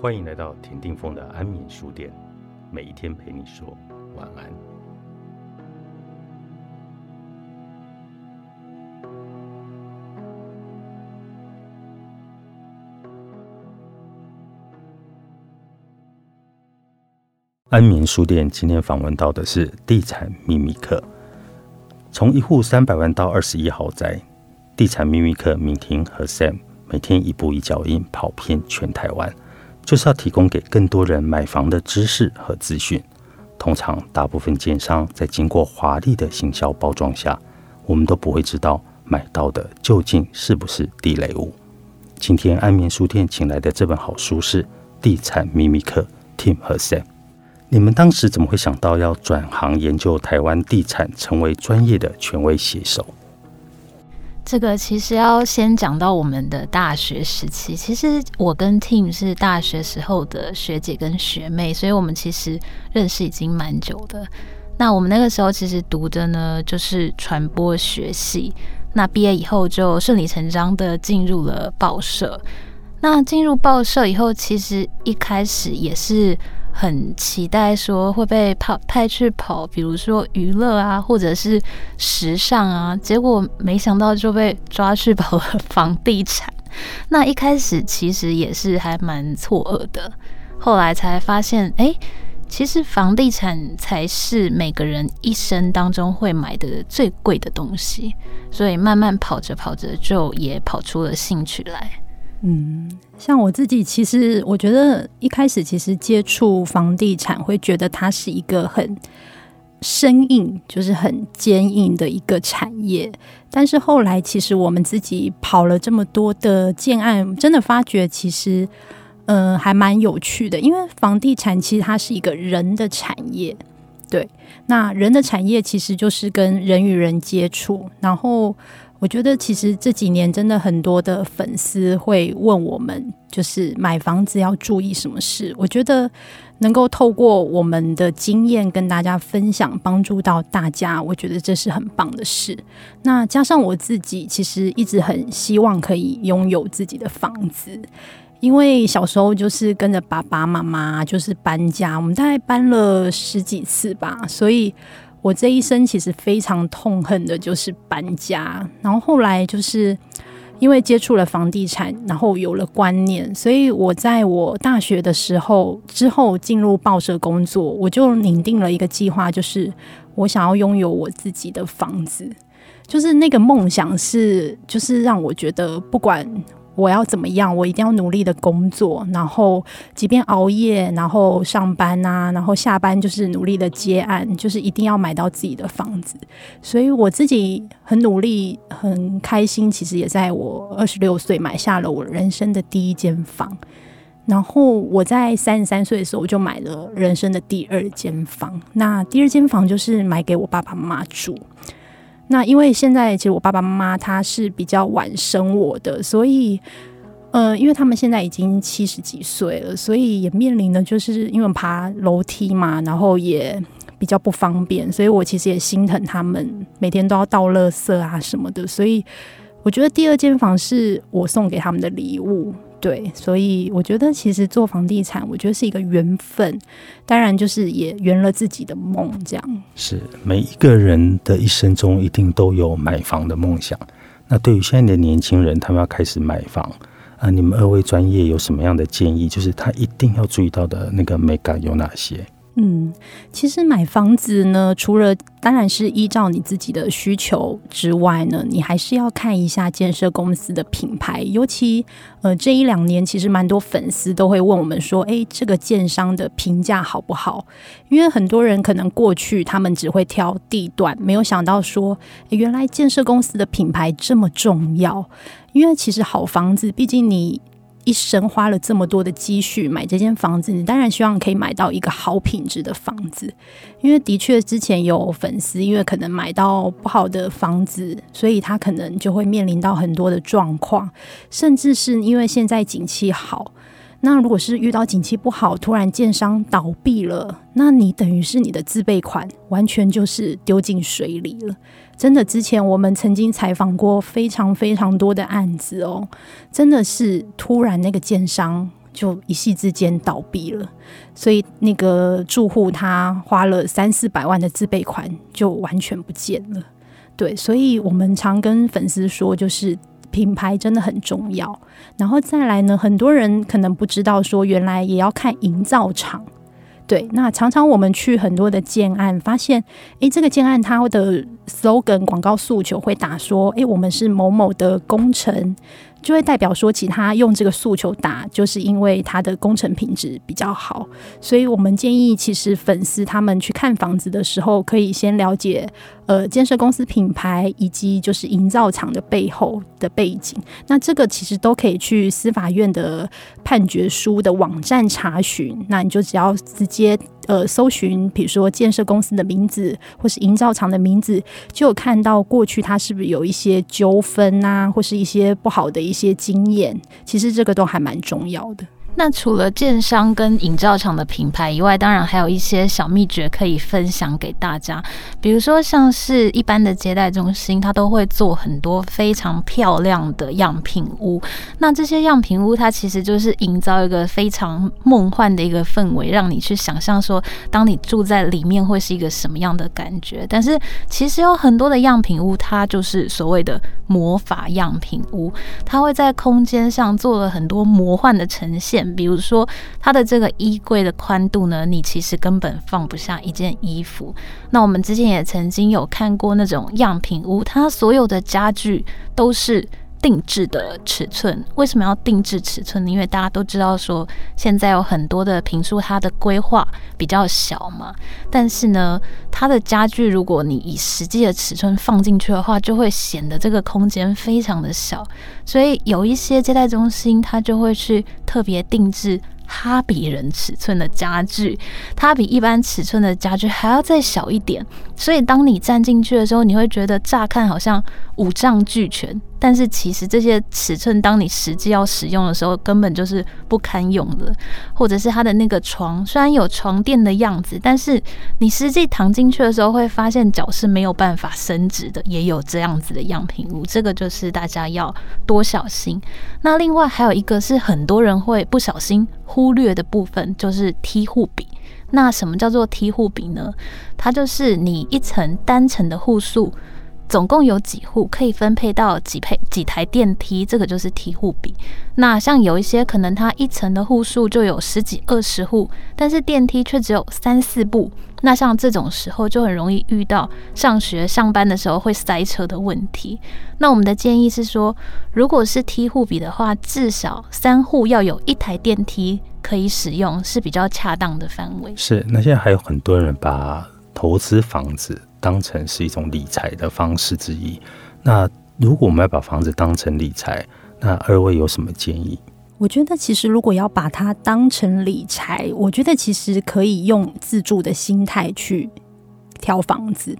欢迎来到田定峰的安眠书店，每一天陪你说晚安。安眠书店今天访问到的是地产秘密课，从一户三百万到二十一豪宅，地产秘密课敏婷和 Sam 每天一步一脚印跑遍全台湾，就是要提供给更多人买房的知识和资讯。通常，大部分建商在经过华丽的行销包装下，我们都不会知道买到的究竟是不是地雷物。今天安眠书店请来的这本好书是《地产秘密课》，Tim 和 Sam。你们当时怎么会想到要转行研究台湾地产，成为专业的权威写手？这个其实要先讲到我们的大学时期。其实我跟 Tim 是大学时候的学姐跟学妹，所以我们其实认识已经蛮久的。那我们那个时候其实读的呢，就是传播学系。那毕业以后就顺理成章的进入了报社。那进入报社以后，其实一开始也是。很期待说会被跑派去跑，比如说娱乐啊，或者是时尚啊，结果没想到就被抓去跑了房地产。那一开始其实也是还蛮错愕的，后来才发现，哎，其实房地产才是每个人一生当中会买的最贵的东西，所以慢慢跑着跑着就也跑出了兴趣来。嗯，像我自己，其实我觉得一开始其实接触房地产，会觉得它是一个很生硬，就是很坚硬的一个产业。但是后来，其实我们自己跑了这么多的建案，真的发觉其实，嗯，还蛮有趣的。因为房地产其实它是一个人的产业，对，那人的产业其实就是跟人与人接触，然后。我觉得其实这几年真的很多的粉丝会问我们，就是买房子要注意什么事。我觉得能够透过我们的经验跟大家分享，帮助到大家，我觉得这是很棒的事。那加上我自己，其实一直很希望可以拥有自己的房子，因为小时候就是跟着爸爸妈妈就是搬家，我们大概搬了十几次吧，所以。我这一生其实非常痛恨的就是搬家，然后后来就是因为接触了房地产，然后有了观念，所以我在我大学的时候之后进入报社工作，我就拟定了一个计划，就是我想要拥有我自己的房子，就是那个梦想是，就是让我觉得不管。我要怎么样？我一定要努力的工作，然后即便熬夜，然后上班啊，然后下班就是努力的接案，就是一定要买到自己的房子。所以我自己很努力，很开心。其实也在我二十六岁买下了我人生的第一间房，然后我在三十三岁的时候我就买了人生的第二间房。那第二间房就是买给我爸爸妈妈住。那因为现在其实我爸爸妈妈他是比较晚生我的，所以，呃，因为他们现在已经七十几岁了，所以也面临的就是因为爬楼梯嘛，然后也比较不方便，所以我其实也心疼他们，每天都要倒垃圾啊什么的，所以我觉得第二间房是我送给他们的礼物。对，所以我觉得其实做房地产，我觉得是一个缘分，当然就是也圆了自己的梦。这样是每一个人的一生中一定都有买房的梦想。那对于现在的年轻人，他们要开始买房啊，你们二位专业有什么样的建议？就是他一定要注意到的那个美感有哪些？嗯，其实买房子呢，除了当然是依照你自己的需求之外呢，你还是要看一下建设公司的品牌。尤其呃这一两年，其实蛮多粉丝都会问我们说：“哎，这个建商的评价好不好？”因为很多人可能过去他们只会挑地段，没有想到说原来建设公司的品牌这么重要。因为其实好房子，毕竟你。一生花了这么多的积蓄买这间房子，你当然希望可以买到一个好品质的房子。因为的确之前有粉丝，因为可能买到不好的房子，所以他可能就会面临到很多的状况，甚至是因为现在景气好。那如果是遇到景气不好，突然建商倒闭了，那你等于是你的自备款完全就是丢进水里了。真的，之前我们曾经采访过非常非常多的案子哦，真的是突然那个建商就一夕之间倒闭了，所以那个住户他花了三四百万的自备款就完全不见了。对，所以我们常跟粉丝说，就是品牌真的很重要。然后再来呢，很多人可能不知道，说原来也要看营造厂。对，那常常我们去很多的建案，发现，诶，这个建案它的 slogan 广告诉求会打说，诶，我们是某某的工程。就会代表说，其他用这个诉求打，就是因为它的工程品质比较好，所以我们建议，其实粉丝他们去看房子的时候，可以先了解呃建设公司品牌以及就是营造厂的背后的背景。那这个其实都可以去司法院的判决书的网站查询。那你就只要直接呃搜寻，比如说建设公司的名字或是营造厂的名字，就有看到过去他是不是有一些纠纷啊，或是一些不好的。一些经验，其实这个都还蛮重要的。那除了建商跟营造厂的品牌以外，当然还有一些小秘诀可以分享给大家。比如说，像是一般的接待中心，它都会做很多非常漂亮的样品屋。那这些样品屋，它其实就是营造一个非常梦幻的一个氛围，让你去想象说，当你住在里面会是一个什么样的感觉。但是，其实有很多的样品屋，它就是所谓的魔法样品屋，它会在空间上做了很多魔幻的呈现。比如说，它的这个衣柜的宽度呢，你其实根本放不下一件衣服。那我们之前也曾经有看过那种样品屋，它所有的家具都是。定制的尺寸为什么要定制尺寸呢？因为大家都知道说，现在有很多的平数，它的规划比较小嘛。但是呢，它的家具如果你以实际的尺寸放进去的话，就会显得这个空间非常的小。所以有一些接待中心，它就会去特别定制。哈比人尺寸的家具，它比一般尺寸的家具还要再小一点，所以当你站进去的时候，你会觉得乍看好像五脏俱全，但是其实这些尺寸，当你实际要使用的时候，根本就是不堪用的。或者是它的那个床，虽然有床垫的样子，但是你实际躺进去的时候，会发现脚是没有办法伸直的，也有这样子的样品屋，这个就是大家要多小心。那另外还有一个是很多人会不小心。忽略的部分就是梯户比。那什么叫做梯户比呢？它就是你一层单层的户数，总共有几户可以分配到几配几台电梯，这个就是梯户比。那像有一些可能它一层的户数就有十几二十户，但是电梯却只有三四部。那像这种时候就很容易遇到上学上班的时候会塞车的问题。那我们的建议是说，如果是梯户比的话，至少三户要有一台电梯可以使用，是比较恰当的范围。是，那现在还有很多人把投资房子当成是一种理财的方式之一。那如果我们要把房子当成理财，那二位有什么建议？我觉得其实如果要把它当成理财，我觉得其实可以用自住的心态去挑房子，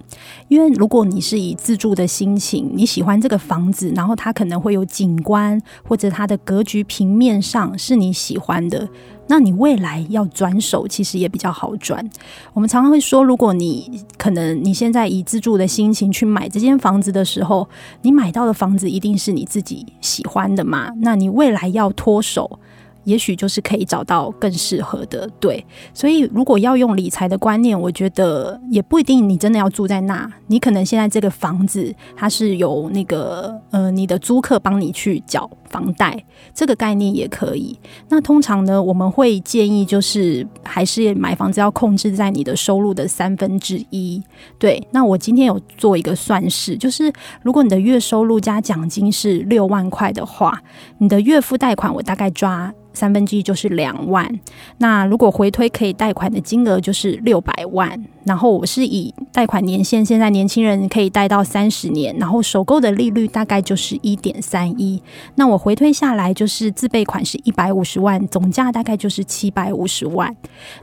因为如果你是以自住的心情，你喜欢这个房子，然后它可能会有景观或者它的格局平面上是你喜欢的。那你未来要转手，其实也比较好转。我们常常会说，如果你可能你现在以自住的心情去买这间房子的时候，你买到的房子一定是你自己喜欢的嘛？那你未来要脱手。也许就是可以找到更适合的，对。所以如果要用理财的观念，我觉得也不一定你真的要住在那。你可能现在这个房子它是有那个呃你的租客帮你去缴房贷，这个概念也可以。那通常呢，我们会建议就是还是买房子要控制在你的收入的三分之一。对。那我今天有做一个算式，就是如果你的月收入加奖金是六万块的话，你的月付贷款我大概抓。三分之一就是两万，那如果回推可以贷款的金额就是六百万。然后我是以贷款年限，现在年轻人可以贷到三十年，然后首购的利率大概就是一点三一。那我回推下来就是自备款是一百五十万，总价大概就是七百五十万。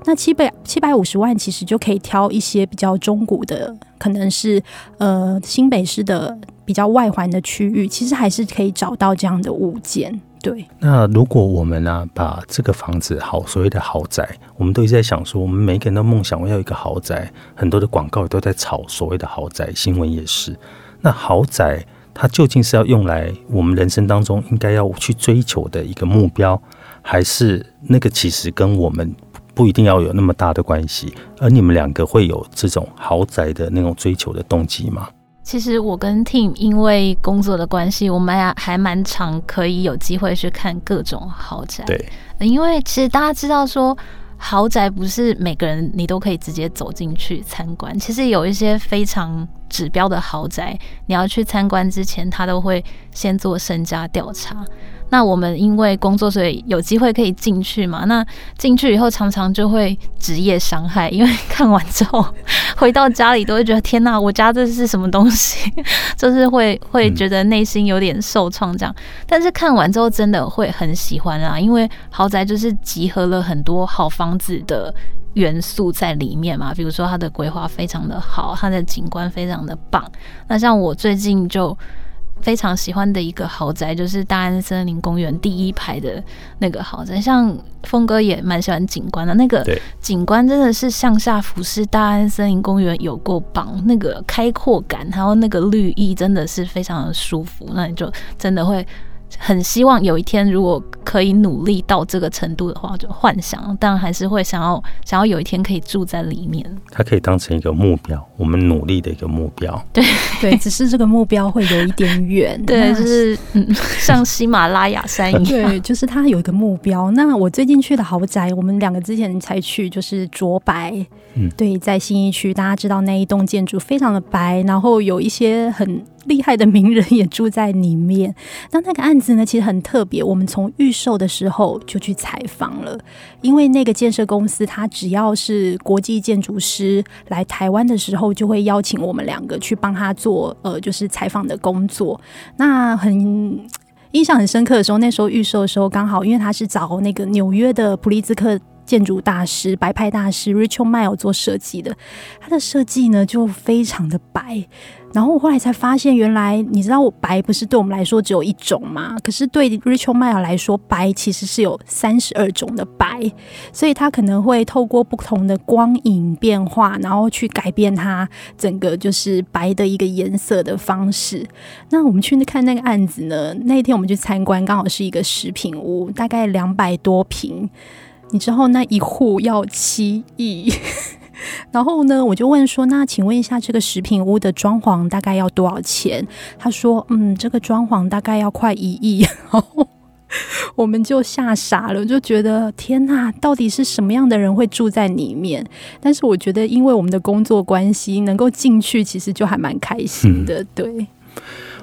那七百七百五十万其实就可以挑一些比较中古的，可能是呃新北市的比较外环的区域，其实还是可以找到这样的物件。对，那如果我们呢，把这个房子好所谓的豪宅，我们都一直在想说，我们每个人都梦想我要一个豪宅，很多的广告都在炒所谓的豪宅，新闻也是。那豪宅它究竟是要用来我们人生当中应该要去追求的一个目标，还是那个其实跟我们不一定要有那么大的关系？而你们两个会有这种豪宅的那种追求的动机吗？其实我跟 Team 因为工作的关系，我们还还蛮常可以有机会去看各种豪宅。对，因为其实大家知道说。豪宅不是每个人你都可以直接走进去参观，其实有一些非常指标的豪宅，你要去参观之前，他都会先做身家调查。那我们因为工作，所以有机会可以进去嘛？那进去以后，常常就会职业伤害，因为看完之后回到家里都会觉得天哪，我家这是什么东西？就是会会觉得内心有点受创这样。但是看完之后，真的会很喜欢啊，因为豪宅就是集合了很多好房子的元素在里面嘛。比如说它的规划非常的好，它的景观非常的棒。那像我最近就。非常喜欢的一个豪宅，就是大安森林公园第一排的那个豪宅。像峰哥也蛮喜欢景观的，那个景观真的是向下俯视大安森林公园，有够棒。那个开阔感，还有那个绿意，真的是非常的舒服。那你就真的会。很希望有一天，如果可以努力到这个程度的话，就幻想，但还是会想要想要有一天可以住在里面。它可以当成一个目标，我们努力的一个目标。对对，只是这个目标会有一点远。对，就是嗯，像喜马拉雅山一样。对，就是它有一个目标。那我最近去的豪宅，我们两个之前才去，就是卓白。嗯，对，在新一区，大家知道那一栋建筑非常的白，然后有一些很。厉害的名人也住在里面。那那个案子呢，其实很特别。我们从预售的时候就去采访了，因为那个建设公司，他只要是国际建筑师来台湾的时候，就会邀请我们两个去帮他做呃，就是采访的工作。那很印象很深刻的时候，那时候预售的时候，刚好因为他是找那个纽约的普利兹克。建筑大师、白派大师 Richard Mile 做设计的，他的设计呢就非常的白。然后我后来才发现，原来你知道我白不是对我们来说只有一种吗？可是对 Richard Mile 来说，白其实是有三十二种的白，所以他可能会透过不同的光影变化，然后去改变它整个就是白的一个颜色的方式。那我们去看那个案子呢？那天我们去参观，刚好是一个食品屋，大概两百多平。你之后那一户要七亿，然后呢，我就问说，那请问一下，这个食品屋的装潢大概要多少钱？他说，嗯，这个装潢大概要快一亿。然后我们就吓傻了，就觉得天哪，到底是什么样的人会住在里面？但是我觉得，因为我们的工作关系，能够进去，其实就还蛮开心的，对。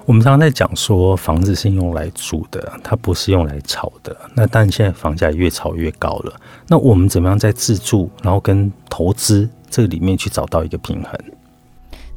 我们常常在讲说，房子是用来住的，它不是用来炒的。那但现在房价越炒越高了，那我们怎么样在自住，然后跟投资这里面去找到一个平衡？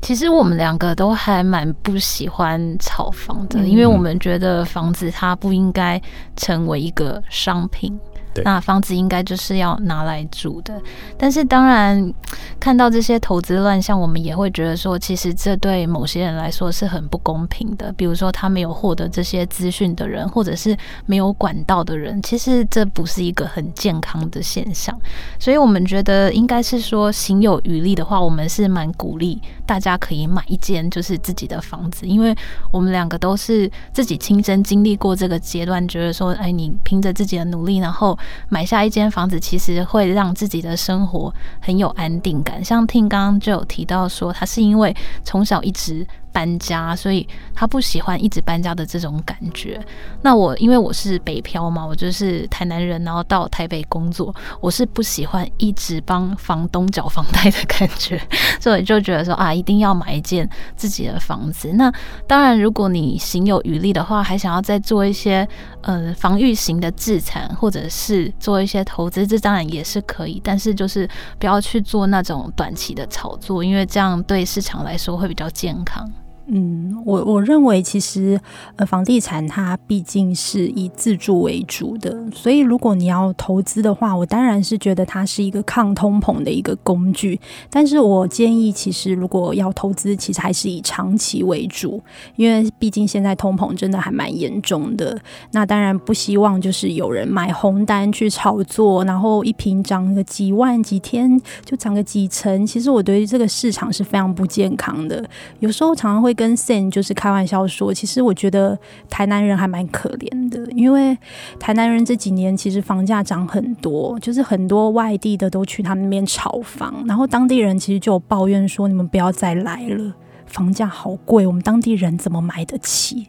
其实我们两个都还蛮不喜欢炒房的，因为我们觉得房子它不应该成为一个商品。那房子应该就是要拿来住的，但是当然看到这些投资乱象，我们也会觉得说，其实这对某些人来说是很不公平的。比如说，他没有获得这些资讯的人，或者是没有管道的人，其实这不是一个很健康的现象。所以我们觉得应该是说，行有余力的话，我们是蛮鼓励大家可以买一间就是自己的房子，因为我们两个都是自己亲身经历过这个阶段，觉得说，哎，你凭着自己的努力，然后买下一间房子，其实会让自己的生活很有安定感。像听刚刚就有提到说，他是因为从小一直。搬家，所以他不喜欢一直搬家的这种感觉。那我因为我是北漂嘛，我就是台南人，然后到台北工作，我是不喜欢一直帮房东缴房贷的感觉，所以就觉得说啊，一定要买一间自己的房子。那当然，如果你行有余力的话，还想要再做一些呃防御型的资产，或者是做一些投资，这当然也是可以。但是就是不要去做那种短期的炒作，因为这样对市场来说会比较健康。嗯，我我认为其实呃，房地产它毕竟是以自住为主的，所以如果你要投资的话，我当然是觉得它是一个抗通膨的一个工具。但是我建议，其实如果要投资，其实还是以长期为主，因为毕竟现在通膨真的还蛮严重的。那当然不希望就是有人买红单去炒作，然后一瓶涨个几万几天就涨个几成。其实我对于这个市场是非常不健康的。有时候常常会。跟 Sen 就是开玩笑说，其实我觉得台南人还蛮可怜的，因为台南人这几年其实房价涨很多，就是很多外地的都去他们那边炒房，然后当地人其实就有抱怨说，你们不要再来了，房价好贵，我们当地人怎么买得起？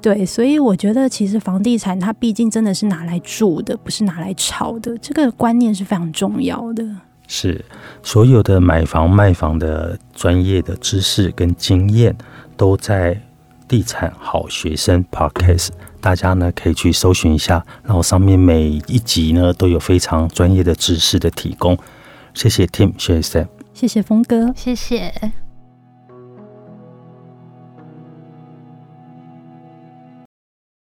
对，所以我觉得其实房地产它毕竟真的是拿来住的，不是拿来炒的，这个观念是非常重要的。是所有的买房卖房的专业的知识跟经验，都在地产好学生 Podcast，大家呢可以去搜寻一下，然后上面每一集呢都有非常专业的知识的提供。谢谢 Tim，谢谢 Sam，谢谢峰哥，谢谢。